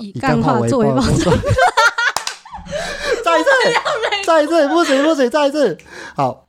以干话作为包装。再一次，再一次，不行不行，再一次。好。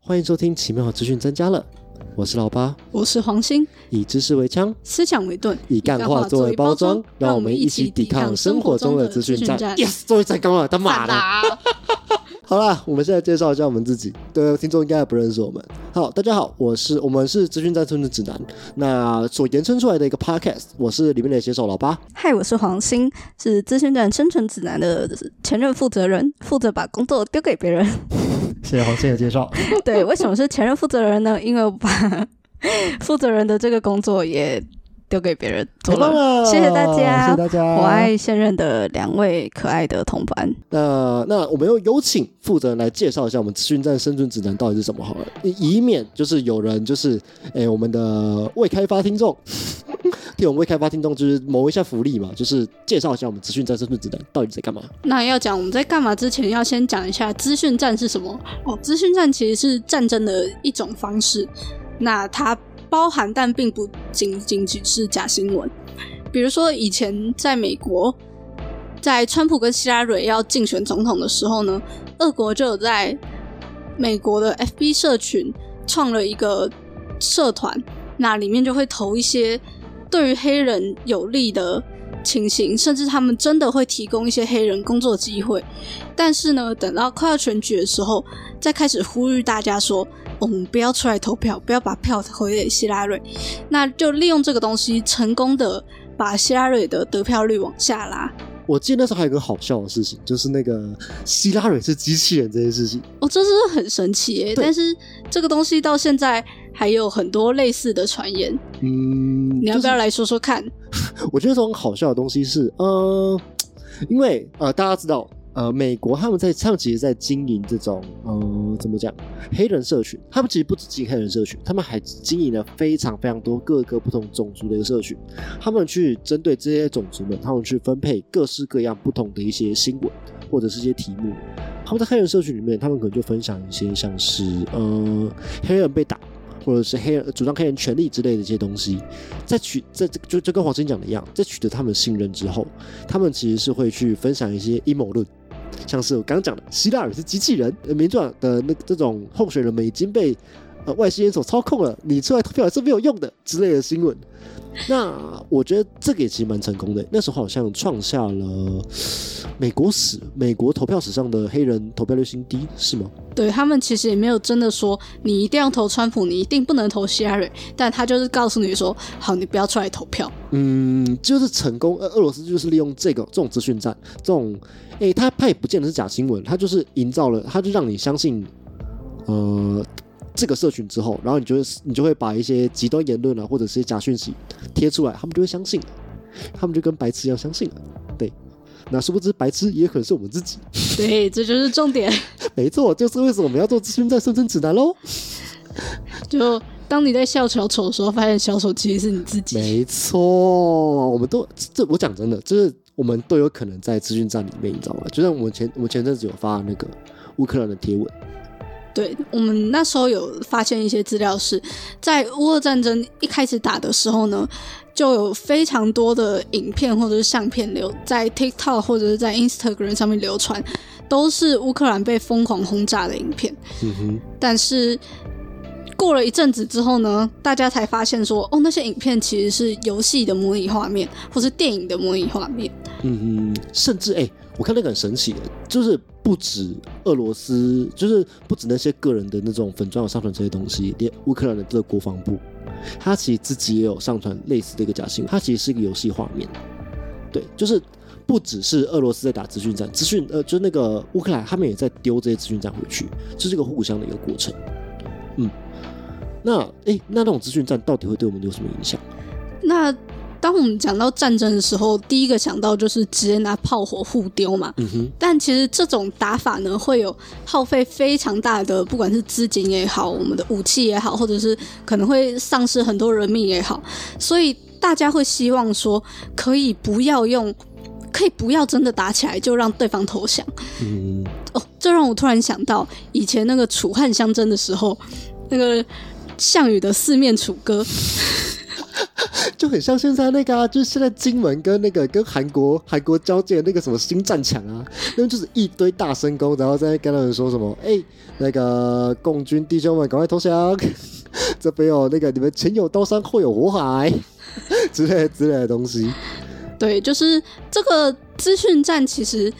欢迎收听《奇妙资讯增加了》，我是老八，我是黄鑫，以知识为枪，思想为盾，以干话作为包装，让我们一起抵抗生活中的资讯战。Yes，终于成功了，他妈的！好啦，我们现在介绍一下我们自己。对，听众应该不认识我们。好，大家好，我是我们是资讯战村的指南，那所延伸出来的一个 podcast。我是里面的写手老八。嗨，我是黄鑫，是资讯战生存指南的前任负责人，负责把工作丢给别人。谢谢黄鑫的介绍。对，为什么是前任负责人呢？因为我把 负责人的这个工作也。丢给别人做了，谢谢大家，谢谢大家。我爱现任的两位可爱的同伴。那那我们又有请负责人来介绍一下我们资讯站生存指南到底是什么好了，以免就是有人就是哎我们的未开发听众，替我们未开发听众就是谋一下福利嘛，就是介绍一下我们资讯站生存指南到底在干嘛。那要讲我们在干嘛之前，要先讲一下资讯站是什么哦。资讯站其实是战争的一种方式，那它。包含，但并不仅仅只是假新闻。比如说，以前在美国，在川普跟希拉蕊要竞选总统的时候呢，俄国就有在美国的 FB 社群创了一个社团，那里面就会投一些对于黑人有利的情形，甚至他们真的会提供一些黑人工作机会。但是呢，等到快要选举的时候，再开始呼吁大家说。我们不要出来投票，不要把票投给希拉瑞，那就利用这个东西，成功的把希拉瑞的得票率往下拉。我记得那时候还有个好笑的事情，就是那个希拉瑞是机器人这件事情。哦，这是很神奇耶！但是这个东西到现在还有很多类似的传言。嗯，你要不要来说说看？我觉得这种好笑的东西是，呃，因为呃，大家知道。呃，美国他们在他们其实，在经营这种呃，怎么讲，黑人社群。他们其实不止经营黑人社群，他们还经营了非常非常多各个不同种族的一个社群。他们去针对这些种族们，他们去分配各式各样不同的一些新闻或者是一些题目。他们在黑人社群里面，他们可能就分享一些像是呃，黑人被打，或者是黑人主张黑人权利之类的一些东西。在取在这就就跟黄金讲的一样，在取得他们信任之后，他们其实是会去分享一些阴谋论。像是我刚讲的，希腊尔是机器人，民主党的那这种候选人们已经被呃外星人所操控了，你出来投票也是没有用的之类的新闻。那我觉得这个也其实蛮成功的，那时候好像创下了美国史、美国投票史上的黑人投票率新低，是吗？对他们其实也没有真的说你一定要投川普，你一定不能投希拉里，但他就是告诉你说，好，你不要出来投票。嗯，就是成功。呃，俄罗斯就是利用这个这种资讯战，这种。哎，他他也不见得是假新闻，他就是营造了，他就让你相信，呃，这个社群之后，然后你就会你就会把一些极端言论啊，或者是假讯息贴出来，他们就会相信，他们就跟白痴一样相信了。对，那殊不知白痴也可能是我们自己。对，这就是重点。没错，就是为什么我们要做资讯在生存指南喽。就当你在笑小丑的时候，发现小丑其实是你自己。没错，我们都这我讲真的，就是。我们都有可能在资讯站里面，你知道吗？就像我们前我们前阵子有发那个乌克兰的贴文，对我们那时候有发现一些资料，是在乌俄战争一开始打的时候呢，就有非常多的影片或者是相片流在 TikTok 或者是在 Instagram 上面流传，都是乌克兰被疯狂轰炸的影片。嗯哼，但是。过了一阵子之后呢，大家才发现说，哦，那些影片其实是游戏的模拟画面，或是电影的模拟画面。嗯嗯，甚至哎，我看那个很神奇的，就是不止俄罗斯，就是不止那些个人的那种粉钻有上传这些东西，连乌克兰的这个国防部，他其实自己也有上传类似的一个假新闻，它其实是一个游戏画面。对，就是不只是俄罗斯在打资讯战，资讯呃，就是那个乌克兰他们也在丢这些资讯战回去，这是一个互相的一个过程。嗯。那哎，那那种资讯战到底会对我们有什么影响？那当我们讲到战争的时候，第一个想到就是直接拿炮火互丢嘛。嗯哼。但其实这种打法呢，会有耗费非常大的，不管是资金也好，我们的武器也好，或者是可能会丧失很多人命也好，所以大家会希望说，可以不要用。可以不要真的打起来，就让对方投降。嗯，哦，这让我突然想到以前那个楚汉相争的时候，那个项羽的四面楚歌，就很像现在那个啊，就是现在金门跟那个跟韩国韩国交界的那个什么新战场啊，那边就是一堆大声功，然后在跟他们说什么，哎、那个共军弟兄们赶快投降，这边有那个你们前有刀山后有火海 之类之类的东西。对，就是这个资讯战，其实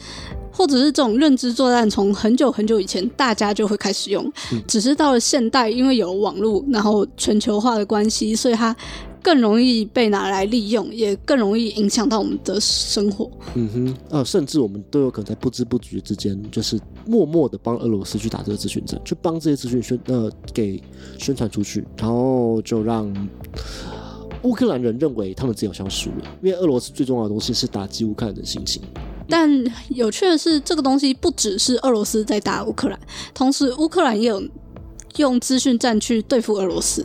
或者是这种认知作战，从很久很久以前大家就会开始用，只是到了现代，因为有网络，然后全球化的关系，所以它更容易被拿来利用，也更容易影响到我们的生活。嗯哼，呃，甚至我们都有可能在不知不觉之间，就是默默的帮俄罗斯去打这个资讯战，去帮这些资讯宣呃给宣传出去，然后就让乌克兰人认为他们自己好像输了，因为俄罗斯最重要的东西是打击乌克兰人的心情。但有趣的是，这个东西不只是俄罗斯在打乌克兰，同时乌克兰也有用资讯战去对付俄罗斯。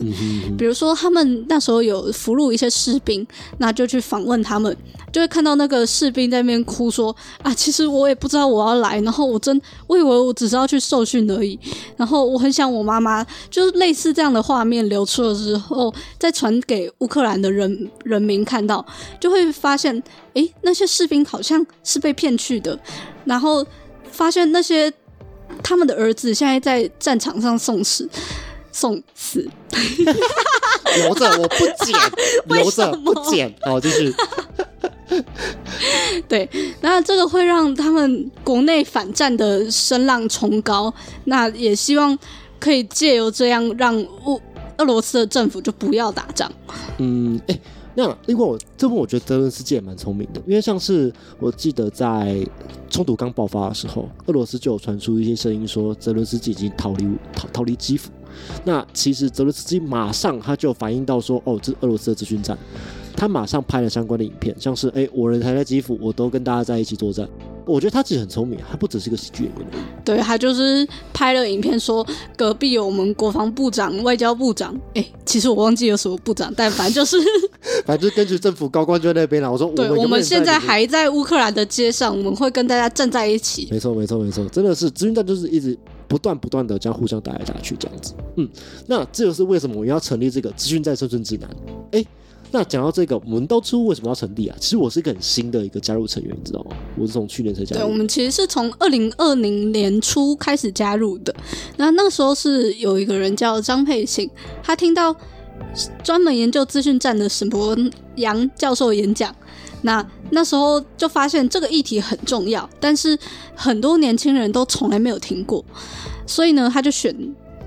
比如说，他们那时候有俘虏一些士兵，那就去访问他们，就会看到那个士兵在那边哭说：“啊，其实我也不知道我要来，然后我真我以为我只是要去受训而已，然后我很想我妈妈。”就是类似这样的画面流出了之后，再传给乌克兰的人人民看到，就会发现，诶，那些士兵好像是被骗去的，然后发现那些他们的儿子现在在战场上送死，送死。留着我不剪，留着不剪。好，继续。对，那这个会让他们国内反战的声浪冲高，那也希望可以借由这样让乌俄罗斯的政府就不要打仗。嗯，哎、那另外我这部分我觉得泽伦斯基也蛮聪明的，因为像是我记得在冲突刚爆发的时候，俄罗斯就有传出一些声音说泽伦斯基已经逃离逃逃离基辅。那其实泽伦斯基马上他就反映到说，哦，这是俄罗斯的资讯战，他马上拍了相关的影片，像是哎、我人还在基辅，我都跟大家在一起作战。我觉得他其实很聪明，他不只是个喜剧演员而已。对他就是拍了影片说隔壁有我们国防部长、外交部长，哎，其实我忘记有什么部长，但反正就是 反正就是根据政府高官就在那边了。我说，对我们现在还在乌克兰的街上，我们会跟大家站在一起。没错，没错，没错，真的是资讯战就是一直不断不断的这样互相打来打去这样子。嗯，那这就是为什么我们要成立这个资讯战生存指南。哎，那讲到这个，我们当初为什么要成立啊？其实我是一个很新的一个加入成员，你知道吗？我是从去年才加入对，我。们其实是从二零二零年初开始加入的。那那个时候是有一个人叫张佩信，他听到专门研究资讯站的沈博阳教授演讲，那那时候就发现这个议题很重要，但是很多年轻人都从来没有听过，所以呢，他就选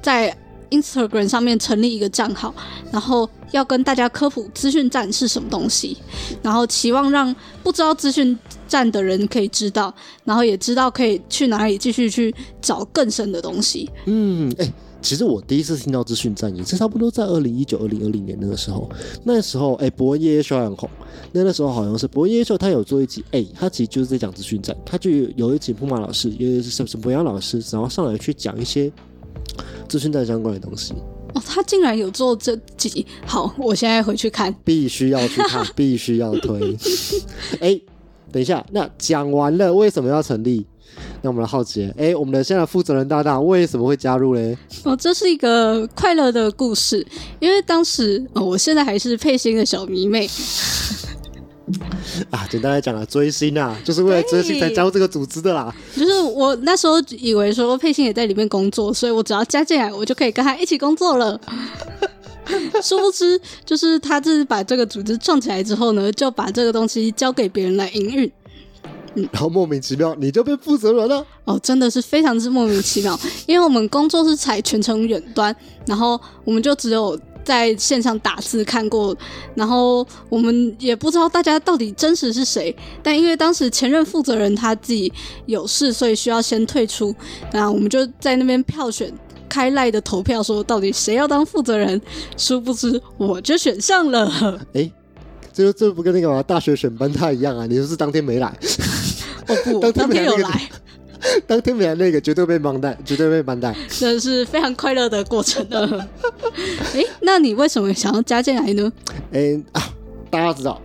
在 Instagram 上面成立一个账号，然后要跟大家科普资讯站是什么东西，然后期望让不知道资讯站的人可以知道，然后也知道可以去哪里继续去找更深的东西。嗯，哎、其实我第一次听到资讯站也是差不多在二零一九、二零二零年那个时候。那时候，哎、伯恩夜夜秀很红。那那时候好像是伯恩夜夜秀，他有做一集，哎、他其实就是在讲资讯站。他就有一集木马老师，也是沈沈博阳老师，然后上来去讲一些资讯站相关的东西。哦，他竟然有做这集，好，我现在回去看。必须要去看，必须要推。哎、等一下，那讲完了为什么要成立？那我们来好奇，哎、我们的现在负责人搭档为什么会加入嘞？哦，这是一个快乐的故事，因为当时，哦，我现在还是佩欣的小迷妹，啊，简单来讲啊，追星啊，就是为了追星才加入这个组织的啦。就是我那时候以为说佩欣也在里面工作，所以我只要加进来，我就可以跟他一起工作了。殊不知，就是他自己把这个组织创起来之后呢，就把这个东西交给别人来营运。然后莫名其妙你就变负责人了。哦，真的是非常之莫名其妙，因为我们工作是采全程远端，然后我们就只有在线上打字看过，然后我们也不知道大家到底真实是谁。但因为当时前任负责人他自己有事，所以需要先退出，那我们就在那边票选。开赖的投票说到底谁要当负责人，殊不知我就选上了。哎、这这不跟那个嘛大学选班他一样啊？你就是当天没来，哦不，当天有来，当天没来那个绝对被绑带，绝对被绑带。真的是非常快乐的过程呢。诶，那你为什么想要加进来呢？哎、啊，大家知道，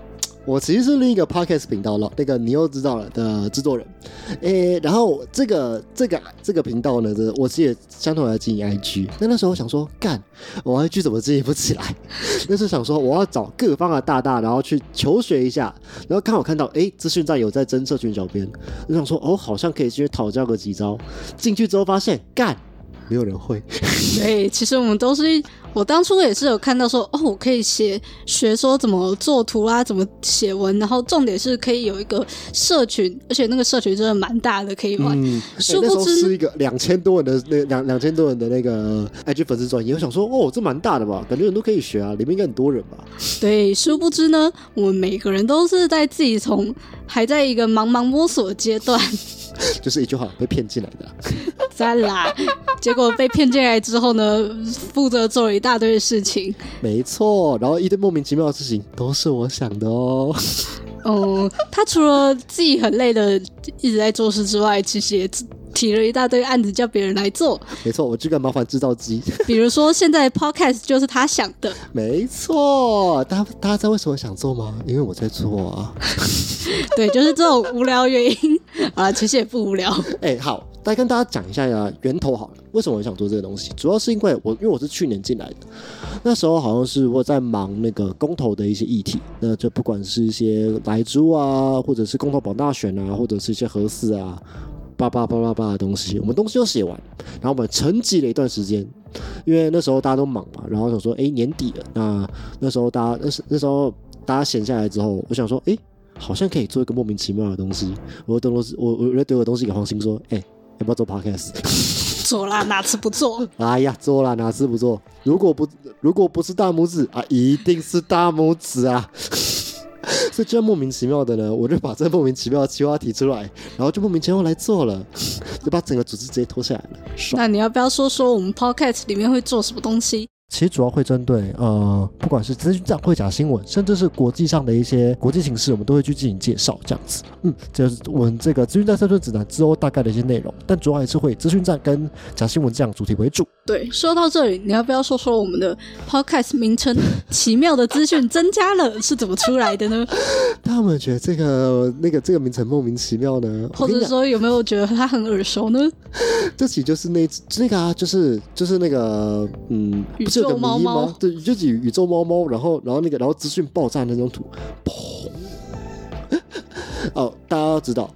我其实是另一个 podcast 频道了，那个你又知道了的制作人。诶，然后这个这个这个频道呢，这我其实也相同来经营 IG。那那时候我想说，干，我 IG 怎么经营不起来？那时候想说，我要找各方的大大，然后去求学一下。然后刚好看到，诶，资讯站有在征社群小编，我想说，哦，好像可以去讨教个几招。进去之后发现，干。没有人会。诶，其实我们都是，我当初也是有看到说，哦，我可以写学说怎么做图啊，怎么写文，然后重点是可以有一个社群，而且那个社群真的蛮大的，可以玩。嗯，殊那时不知候是一个两千多人的那两两千多人的那个 IG 粉丝专业，我想说，哦，这蛮大的吧，感觉人都可以学啊，里面应该很多人吧。对，殊不知呢，我们每个人都是在自己从还在一个茫茫摸索的阶段，就是一句话被骗进来的啊。在啦，结果被骗进来之后呢，负责做了一大堆的事情。没错，然后一堆莫名其妙的事情都是我想的哦。嗯，他除了自己很累的一直在做事之外，其实也提了一大堆案子叫别人来做。没错，我这个麻烦制造机。比如说，现在 podcast 就是他想的。没错，大家大家知道为什么想做吗？因为我在做啊。对，就是这种无聊原因 啊，其实也不无聊。哎、好，再跟大家讲一下呀，源头好了。为什么我想做这个东西？主要是因为我，因为我是去年进来的，那时候好像是我在忙那个公投的一些议题，那就不管是一些莱猪啊，或者是公投保大选啊，或者是一些核四啊，叭叭叭叭叭的东西，我们东西都写完，然后我们沉寂了一段时间，因为那时候大家都忙嘛，然后想说，哎、年底了，那那时候大家那时那时候大家闲下来之后，我想说，哎、好像可以做一个莫名其妙的东西。我就东西，我我就丢个东西给黄鑫说，哎、要不要做 podcast？做啦，哪次不做？哎呀，做啦哪次不做？如果不如果不是大拇指啊，一定是大拇指啊！所以这样莫名其妙的呢，我就把这莫名其妙的计划提出来，然后就莫名其妙来做了，就把整个组织直接拖下来了，那你要不要说说我们 podcast 里面会做什么东西？其实主要会针对呃，不管是资讯站、会假新闻，甚至是国际上的一些国际形势，我们都会去进行介绍，这样子。嗯，这就是我们这个资讯站生存指南之后大概的一些内容，但主要还是会以资讯站跟假新闻这样主题为主。对，说到这里，你要不要说说我们的 podcast 名称“奇妙的资讯增加了” 是怎么出来的呢？他们觉得这个那个这个名称莫名其妙呢，或者说有没有觉得它很耳熟呢？这期就是那那个啊，就是就是那个嗯，宇不是有个宙猫迷吗？猫对，就是宇宙猫猫，然后然后那个然后资讯爆炸那张图，砰！哦，大家要知道，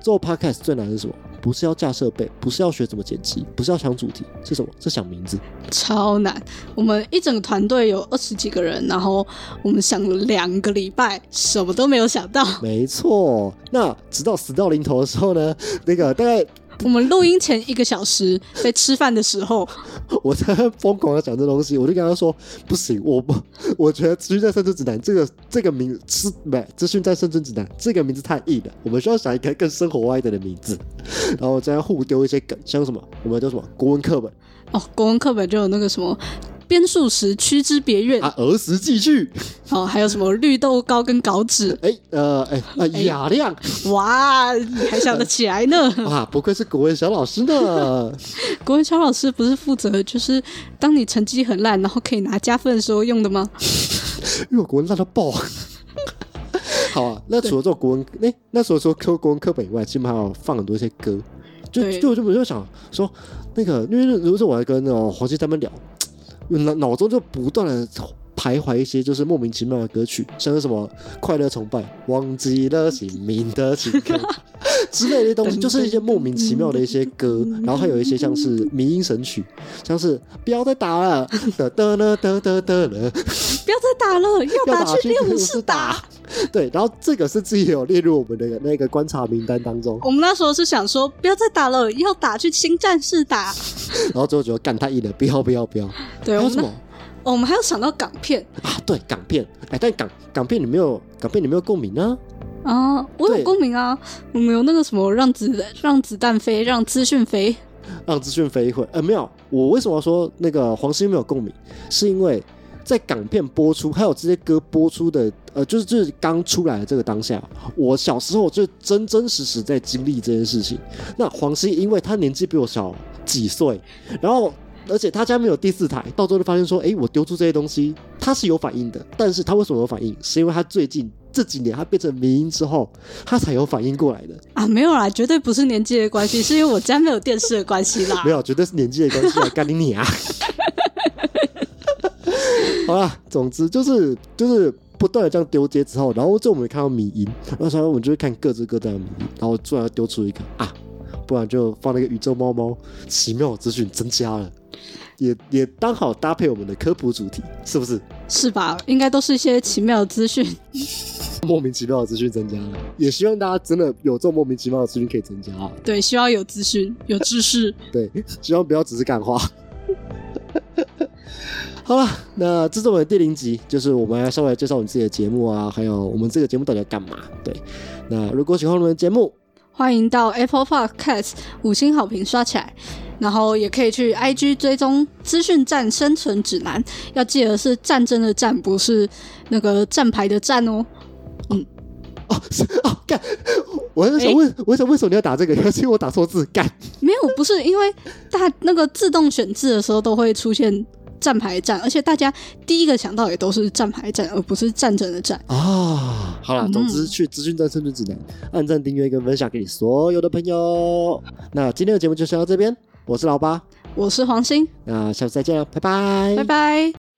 做 podcast 最难的是什么？不是要架设备，不是要学怎么剪辑，不是要想主题，是什么？是想名字。超难！我们一整个团队有二十几个人，然后我们想了两个礼拜，什么都没有想到。没错，那直到死到临头的时候呢，那个大概我们录音前一个小时在吃饭的时候，我在疯狂的讲这东西，我就跟他说不行，我不，我觉得资讯在生存指南这个这个名是不资讯在生存指南这个名字太硬了，我们需要想一个更生活化一点的名字，然后这样互丢一些梗，像什么我们叫什么国文课本。哦，国文课本就有那个什么编数时屈之别院，啊，儿时记趣，哦，还有什么绿豆糕跟稿纸，哎呃哎啊雅亮哇，你还想得起来呢？哇，不愧是国文小老师呢，国文小老师不是负责就是当你成绩很烂，然后可以拿加分的时候用的吗？因为我国文烂到爆。好啊，那除了这种国文，哎、那时候说课国文课本以外，基本上还有放很多一些歌，就对。就就我就想说，那个因为如果是我还跟那种黄西他们聊，脑脑中就不断的徘徊一些就是莫名其妙的歌曲，像是什么快乐崇拜、忘记了姓名的情歌 之类的东西，就是一些莫名其妙的一些歌，然后还有一些像是迷音神曲，像是不要再打了，得得了得得得了。不要再打了，要打去练武室打。对，然后这个是自己有列入我们的那个观察名单当中，我们那时候是想说，不要再打了，要打去新战士打。然后最后觉得干太硬了，不要不要不要。对，我们那还有什么哦我们还有想到港片啊？对，港片，哎，但港港片你没有港片你没有共鸣啊？啊，我有共鸣啊，我们有那个什么让子让子弹飞，让资讯飞。让资讯飞一会，呃，没有，我为什么要说那个黄兴没有共鸣？是因为在港片播出，还有这些歌播出的，呃，就是就是刚出来的这个当下，我小时候就真真实实在经历这件事情。那黄兴因为他年纪比我小几岁，然后。而且他家没有第四台，到最后就发现说，哎，我丢出这些东西，他是有反应的。但是他为什么有反应？是因为他最近这几年他变成民音之后，他才有反应过来的。啊，没有啦，绝对不是年纪的关系，是因为我家没有电视的关系啦。没有，绝对是年纪的关系啊，干你你啊！好啦，总之就是就是不断的这样丢接之后，然后就我们看到米音，那时候我们就会看各自各自的迷音，然后突然丢出一个啊，不然就放那个宇宙猫猫，奇妙的资讯增加了，也也刚好搭配我们的科普主题，是不是？是吧？应该都是一些奇妙的资讯。莫名其妙的资讯增加了，也希望大家真的有这种莫名其妙的资讯可以增加啊。对，希望有资讯、有知识。对，希望不要只是干话。好了，那这是我们的第零集，就是我们要稍微介绍我们自己的节目啊，还有我们这个节目到底要干嘛。对，那如果喜欢我们的节目，欢迎到 Apple Podcast 五星好评刷起来，然后也可以去 IG 追踪资讯站生存指南，要记得是战争的战，不是那个站牌的站哦。嗯哦，是哦，干！我在想问，我想为什么你要打这个？因为我打错字，干。没有，不是因为大那个自动选字的时候都会出现站牌站，而且大家第一个想到也都是站牌站，而不是战争的战。啊。好了，总之去资讯站生存指南，按赞、订阅跟分享给你所有的朋友。那今天的节目就先到这边，我是老八，我是黄鑫，那下次再见了，拜拜，拜拜。